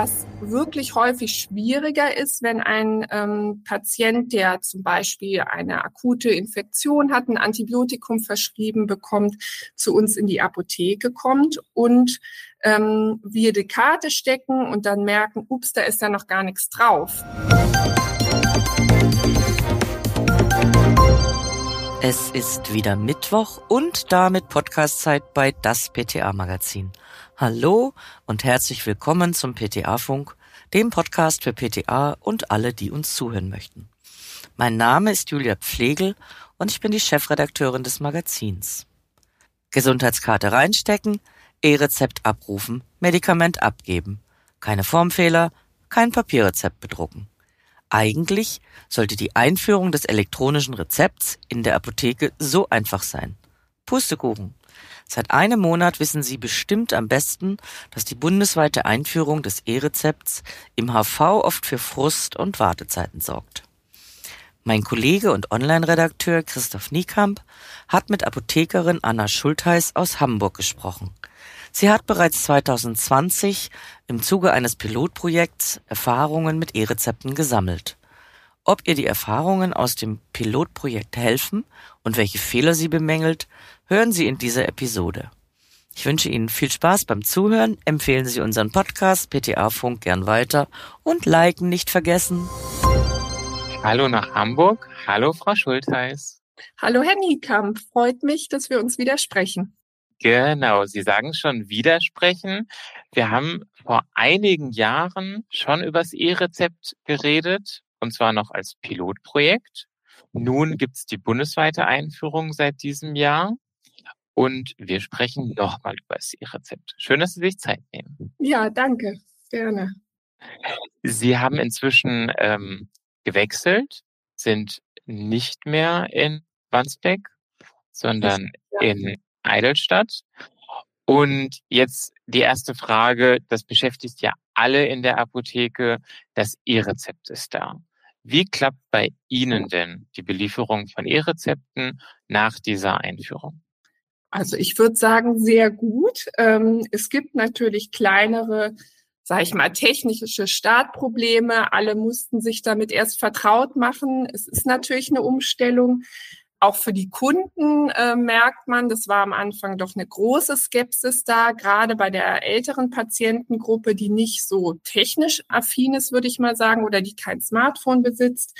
Was wirklich häufig schwieriger ist, wenn ein ähm, Patient, der zum Beispiel eine akute Infektion hat, ein Antibiotikum verschrieben bekommt, zu uns in die Apotheke kommt und ähm, wir die Karte stecken und dann merken, ups, da ist ja noch gar nichts drauf. Es ist wieder Mittwoch und damit Podcastzeit bei das PTA Magazin. Hallo und herzlich willkommen zum PTA Funk, dem Podcast für PTA und alle, die uns zuhören möchten. Mein Name ist Julia Pflegel und ich bin die Chefredakteurin des Magazins. Gesundheitskarte reinstecken, E-Rezept abrufen, Medikament abgeben. Keine Formfehler, kein Papierrezept bedrucken. Eigentlich sollte die Einführung des elektronischen Rezepts in der Apotheke so einfach sein. Pustekuchen. Seit einem Monat wissen Sie bestimmt am besten, dass die bundesweite Einführung des E-Rezepts im HV oft für Frust und Wartezeiten sorgt. Mein Kollege und Online-Redakteur Christoph Niekamp hat mit Apothekerin Anna Schultheiß aus Hamburg gesprochen. Sie hat bereits 2020 im Zuge eines Pilotprojekts Erfahrungen mit E-Rezepten gesammelt. Ob ihr die Erfahrungen aus dem Pilotprojekt helfen und welche Fehler sie bemängelt, hören Sie in dieser Episode. Ich wünsche Ihnen viel Spaß beim Zuhören, empfehlen Sie unseren Podcast PTA Funk gern weiter und liken nicht vergessen. Hallo nach Hamburg. Hallo Frau Schultheiß. Hallo Herr Niekamp. Freut mich, dass wir uns wieder sprechen. Genau, Sie sagen schon widersprechen. Wir haben vor einigen Jahren schon übers E-Rezept geredet, und zwar noch als Pilotprojekt. Nun gibt es die bundesweite Einführung seit diesem Jahr. Und wir sprechen nochmal über das E-Rezept. Schön, dass Sie sich Zeit nehmen. Ja, danke. Gerne. Sie haben inzwischen ähm, gewechselt, sind nicht mehr in Wandsbek, sondern ja. in Eidelstadt. Und jetzt die erste Frage, das beschäftigt ja alle in der Apotheke, das E-Rezept ist da. Wie klappt bei Ihnen denn die Belieferung von E-Rezepten nach dieser Einführung? Also ich würde sagen, sehr gut. Ähm, es gibt natürlich kleinere, sage ich mal, technische Startprobleme. Alle mussten sich damit erst vertraut machen. Es ist natürlich eine Umstellung. Auch für die Kunden äh, merkt man, das war am Anfang doch eine große Skepsis da, gerade bei der älteren Patientengruppe, die nicht so technisch affin ist, würde ich mal sagen, oder die kein Smartphone besitzt.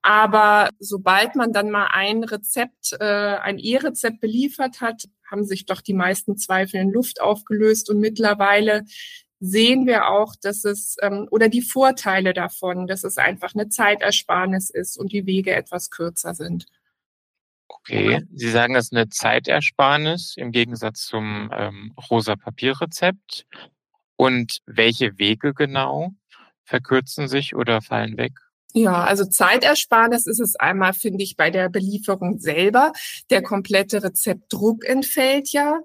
Aber sobald man dann mal ein Rezept, äh, ein E-Rezept beliefert hat, haben sich doch die meisten Zweifel in Luft aufgelöst und mittlerweile sehen wir auch, dass es ähm, oder die Vorteile davon, dass es einfach eine Zeitersparnis ist und die Wege etwas kürzer sind. Okay, Sie sagen, das ist eine Zeitersparnis im Gegensatz zum ähm, rosa Papierrezept. Und welche Wege genau verkürzen sich oder fallen weg? Ja, also Zeitersparnis ist es einmal, finde ich, bei der Belieferung selber. Der komplette Rezeptdruck entfällt ja.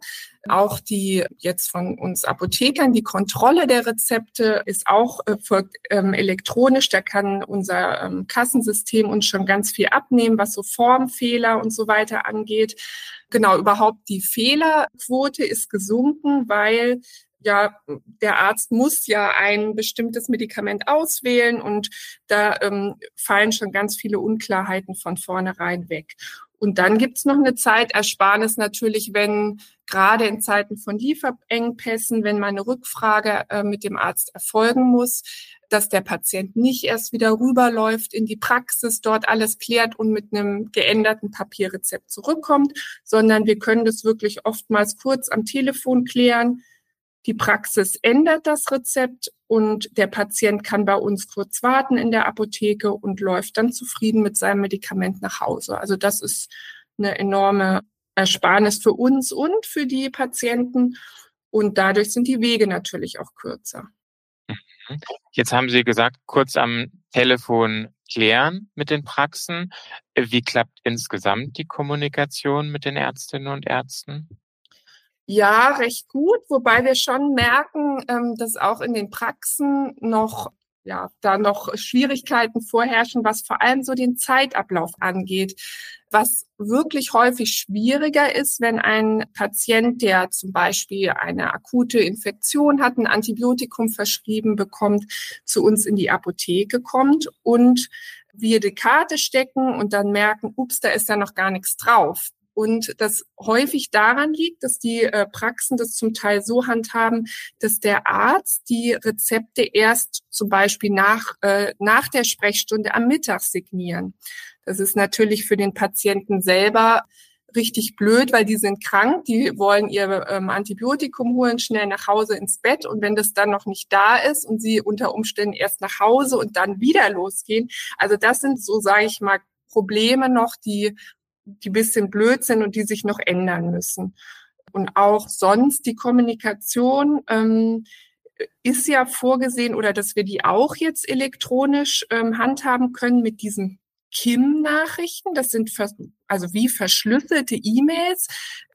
Auch die jetzt von uns Apothekern, die Kontrolle der Rezepte ist auch äh, folgt, ähm, elektronisch. Da kann unser ähm, Kassensystem uns schon ganz viel abnehmen, was so Formfehler und so weiter angeht. Genau, überhaupt die Fehlerquote ist gesunken, weil ja, der Arzt muss ja ein bestimmtes Medikament auswählen und da ähm, fallen schon ganz viele Unklarheiten von vornherein weg. Und dann gibt's noch eine Zeitersparnis natürlich, wenn gerade in Zeiten von Lieferengpässen, wenn meine Rückfrage äh, mit dem Arzt erfolgen muss, dass der Patient nicht erst wieder rüberläuft in die Praxis, dort alles klärt und mit einem geänderten Papierrezept zurückkommt, sondern wir können das wirklich oftmals kurz am Telefon klären die Praxis ändert das Rezept und der Patient kann bei uns kurz warten in der Apotheke und läuft dann zufrieden mit seinem Medikament nach Hause. Also das ist eine enorme Ersparnis für uns und für die Patienten. Und dadurch sind die Wege natürlich auch kürzer. Mhm. Jetzt haben Sie gesagt, kurz am Telefon klären mit den Praxen. Wie klappt insgesamt die Kommunikation mit den Ärztinnen und Ärzten? Ja, recht gut, wobei wir schon merken, ähm, dass auch in den Praxen noch ja, da noch Schwierigkeiten vorherrschen, was vor allem so den Zeitablauf angeht. Was wirklich häufig schwieriger ist, wenn ein Patient, der zum Beispiel eine akute Infektion hat, ein Antibiotikum verschrieben bekommt, zu uns in die Apotheke kommt und wir die Karte stecken und dann merken, ups, da ist ja noch gar nichts drauf. Und das häufig daran liegt, dass die äh, Praxen das zum Teil so handhaben, dass der Arzt die Rezepte erst zum Beispiel nach, äh, nach der Sprechstunde am Mittag signieren. Das ist natürlich für den Patienten selber richtig blöd, weil die sind krank, die wollen ihr ähm, Antibiotikum holen, schnell nach Hause ins Bett und wenn das dann noch nicht da ist und sie unter Umständen erst nach Hause und dann wieder losgehen, also das sind so, sage ich mal, Probleme noch, die die bisschen blöd sind und die sich noch ändern müssen. Und auch sonst die Kommunikation ähm, ist ja vorgesehen oder dass wir die auch jetzt elektronisch ähm, handhaben können mit diesen KIM-Nachrichten. Das sind also wie verschlüsselte E-Mails,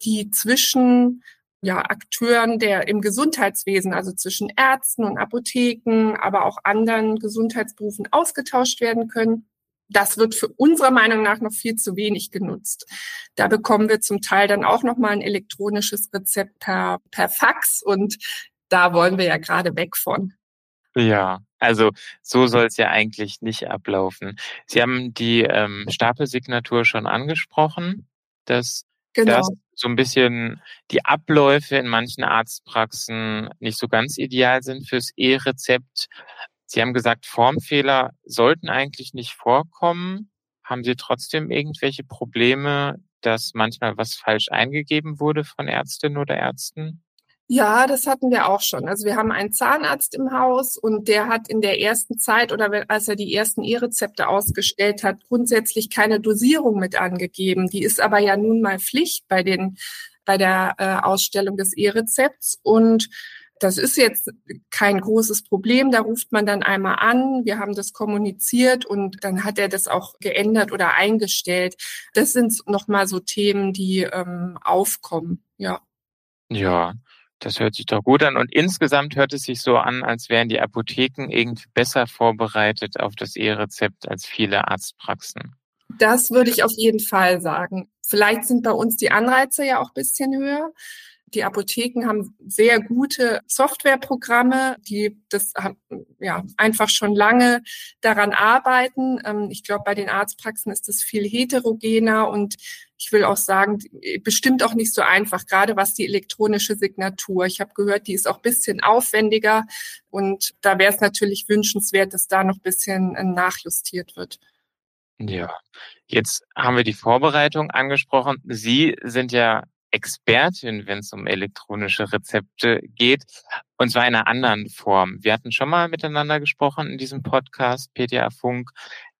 die zwischen ja, Akteuren der im Gesundheitswesen, also zwischen Ärzten und Apotheken, aber auch anderen Gesundheitsberufen ausgetauscht werden können das wird für unserer Meinung nach noch viel zu wenig genutzt. Da bekommen wir zum Teil dann auch noch mal ein elektronisches Rezept per, per Fax und da wollen wir ja gerade weg von. Ja, also so soll es ja eigentlich nicht ablaufen. Sie haben die ähm, Stapelsignatur schon angesprochen, dass genau. das so ein bisschen die Abläufe in manchen Arztpraxen nicht so ganz ideal sind fürs E-Rezept. Sie haben gesagt, Formfehler sollten eigentlich nicht vorkommen. Haben Sie trotzdem irgendwelche Probleme, dass manchmal was falsch eingegeben wurde von Ärztinnen oder Ärzten? Ja, das hatten wir auch schon. Also wir haben einen Zahnarzt im Haus und der hat in der ersten Zeit oder als er die ersten E-Rezepte ausgestellt hat, grundsätzlich keine Dosierung mit angegeben. Die ist aber ja nun mal Pflicht bei den bei der äh, Ausstellung des E-Rezepts und das ist jetzt kein großes Problem. Da ruft man dann einmal an. Wir haben das kommuniziert und dann hat er das auch geändert oder eingestellt. Das sind nochmal so Themen, die ähm, aufkommen. Ja. Ja. Das hört sich doch gut an. Und insgesamt hört es sich so an, als wären die Apotheken irgendwie besser vorbereitet auf das E-Rezept als viele Arztpraxen. Das würde ich auf jeden Fall sagen. Vielleicht sind bei uns die Anreize ja auch bisschen höher. Die Apotheken haben sehr gute Softwareprogramme, die das ja einfach schon lange daran arbeiten. Ähm, ich glaube, bei den Arztpraxen ist das viel heterogener und ich will auch sagen, bestimmt auch nicht so einfach, gerade was die elektronische Signatur. Ich habe gehört, die ist auch bisschen aufwendiger und da wäre es natürlich wünschenswert, dass da noch bisschen äh, nachjustiert wird. Ja, jetzt haben wir die Vorbereitung angesprochen. Sie sind ja Expertin, wenn es um elektronische Rezepte geht, und zwar in einer anderen Form. Wir hatten schon mal miteinander gesprochen in diesem Podcast, PTA Funk.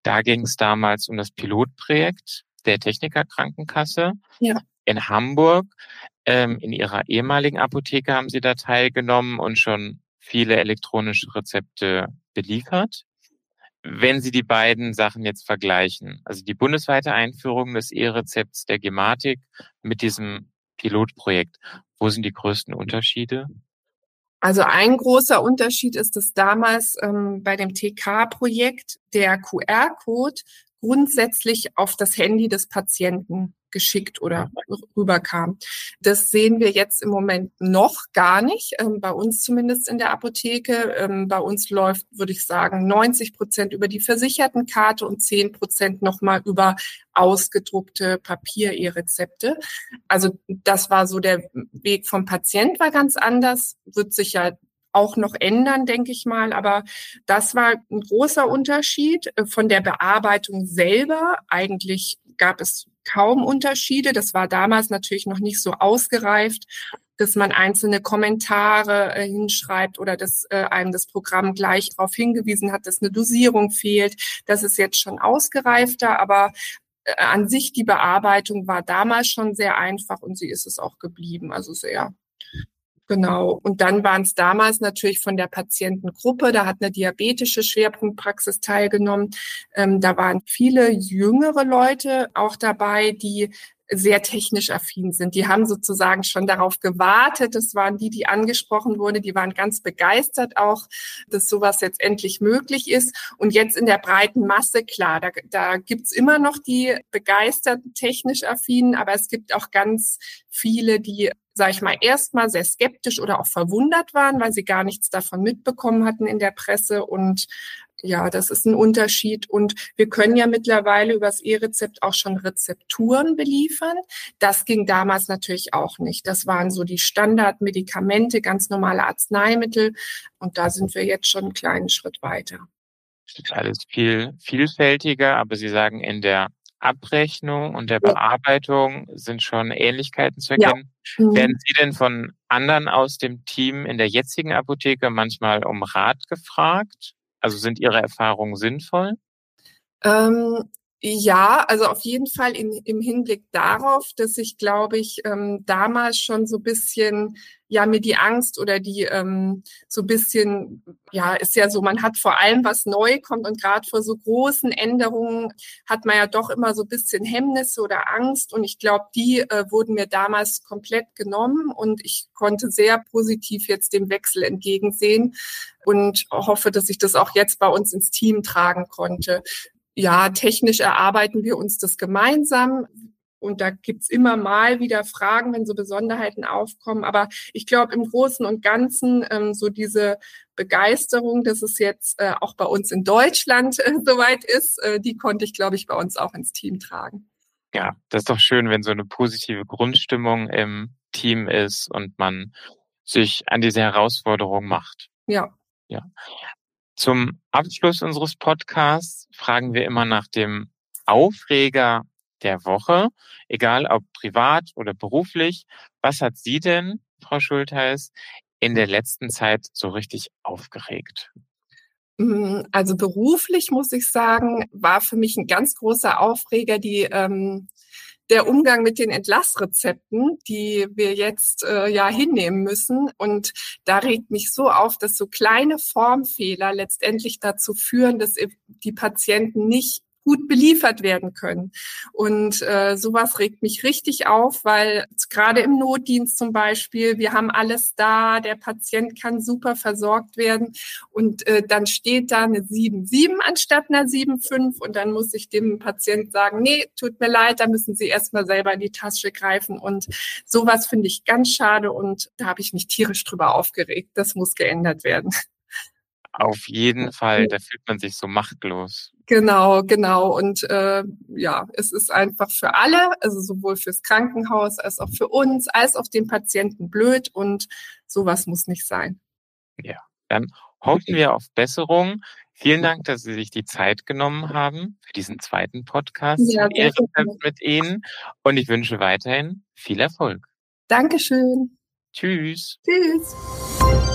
Da ging es damals um das Pilotprojekt der Technikerkrankenkasse ja. in Hamburg. Ähm, in ihrer ehemaligen Apotheke haben sie da teilgenommen und schon viele elektronische Rezepte beliefert. Wenn Sie die beiden Sachen jetzt vergleichen, also die bundesweite Einführung des E-Rezepts der Gematik mit diesem Pilotprojekt. Wo sind die größten Unterschiede? Also ein großer Unterschied ist, dass damals ähm, bei dem TK-Projekt der QR-Code grundsätzlich auf das Handy des Patienten geschickt oder rüberkam. Das sehen wir jetzt im Moment noch gar nicht, ähm, bei uns zumindest in der Apotheke. Ähm, bei uns läuft, würde ich sagen, 90 Prozent über die Versichertenkarte und 10 Prozent nochmal über ausgedruckte Papier-E-Rezepte. Also das war so der Weg vom Patient war ganz anders, wird sich ja auch noch ändern, denke ich mal. Aber das war ein großer Unterschied äh, von der Bearbeitung selber. Eigentlich gab es kaum Unterschiede. Das war damals natürlich noch nicht so ausgereift, dass man einzelne Kommentare äh, hinschreibt oder dass äh, einem das Programm gleich darauf hingewiesen hat, dass eine Dosierung fehlt. Das ist jetzt schon ausgereifter, aber äh, an sich die Bearbeitung war damals schon sehr einfach und sie ist es auch geblieben, also sehr Genau. Und dann waren es damals natürlich von der Patientengruppe, da hat eine diabetische Schwerpunktpraxis teilgenommen. Ähm, da waren viele jüngere Leute auch dabei, die sehr technisch affin sind. Die haben sozusagen schon darauf gewartet. Das waren die, die angesprochen wurde. Die waren ganz begeistert auch, dass sowas jetzt endlich möglich ist. Und jetzt in der breiten Masse, klar, da, da gibt's immer noch die begeisterten technisch affinen, aber es gibt auch ganz viele, die sage ich mal, erstmal sehr skeptisch oder auch verwundert waren, weil sie gar nichts davon mitbekommen hatten in der Presse und ja, das ist ein Unterschied. Und wir können ja mittlerweile übers E-Rezept auch schon Rezepturen beliefern. Das ging damals natürlich auch nicht. Das waren so die Standardmedikamente, ganz normale Arzneimittel. Und da sind wir jetzt schon einen kleinen Schritt weiter. Das ist alles viel vielfältiger, aber Sie sagen, in der Abrechnung und der Bearbeitung sind schon Ähnlichkeiten zu erkennen. Ja. Mhm. Werden Sie denn von anderen aus dem Team in der jetzigen Apotheke manchmal um Rat gefragt? Also sind Ihre Erfahrungen sinnvoll? Ähm, ja, also auf jeden Fall in, im Hinblick darauf, dass ich, glaube ich, ähm, damals schon so bisschen, ja, mir die Angst oder die ähm, so bisschen, ja, ist ja so, man hat vor allem, was neu kommt und gerade vor so großen Änderungen hat man ja doch immer so bisschen Hemmnisse oder Angst. Und ich glaube, die äh, wurden mir damals komplett genommen. Und ich konnte sehr positiv jetzt dem Wechsel entgegensehen und hoffe, dass ich das auch jetzt bei uns ins Team tragen konnte ja, technisch erarbeiten wir uns das gemeinsam. Und da gibt's immer mal wieder Fragen, wenn so Besonderheiten aufkommen. Aber ich glaube, im Großen und Ganzen ähm, so diese Begeisterung, dass es jetzt äh, auch bei uns in Deutschland äh, soweit ist, äh, die konnte ich, glaube ich, bei uns auch ins Team tragen. Ja, das ist doch schön, wenn so eine positive Grundstimmung im Team ist und man sich an diese Herausforderung macht. Ja. Ja. Zum Abschluss unseres Podcasts fragen wir immer nach dem Aufreger der Woche, egal ob privat oder beruflich. Was hat Sie denn, Frau Schultheiß, in der letzten Zeit so richtig aufgeregt? Mm, also beruflich muss ich sagen, war für mich ein ganz großer Aufreger die ähm, der Umgang mit den Entlassrezepten, die wir jetzt äh, ja hinnehmen müssen. Und da regt mich so auf, dass so kleine Formfehler letztendlich dazu führen, dass die Patienten nicht gut beliefert werden können. Und äh, sowas regt mich richtig auf, weil gerade im Notdienst zum Beispiel, wir haben alles da, der Patient kann super versorgt werden und äh, dann steht da eine 7,7 anstatt einer 7,5 und dann muss ich dem Patient sagen, nee, tut mir leid, da müssen Sie erstmal selber in die Tasche greifen und sowas finde ich ganz schade und da habe ich mich tierisch drüber aufgeregt. Das muss geändert werden. Auf jeden Fall, da fühlt man sich so machtlos. Genau, genau. Und äh, ja, es ist einfach für alle, also sowohl fürs Krankenhaus als auch für uns, als auch den Patienten blöd und sowas muss nicht sein. Ja, dann hoffen wir auf Besserung. Vielen Dank, dass Sie sich die Zeit genommen haben für diesen zweiten Podcast ja, mit Ihnen. Und ich wünsche weiterhin viel Erfolg. Dankeschön. Tschüss. Tschüss.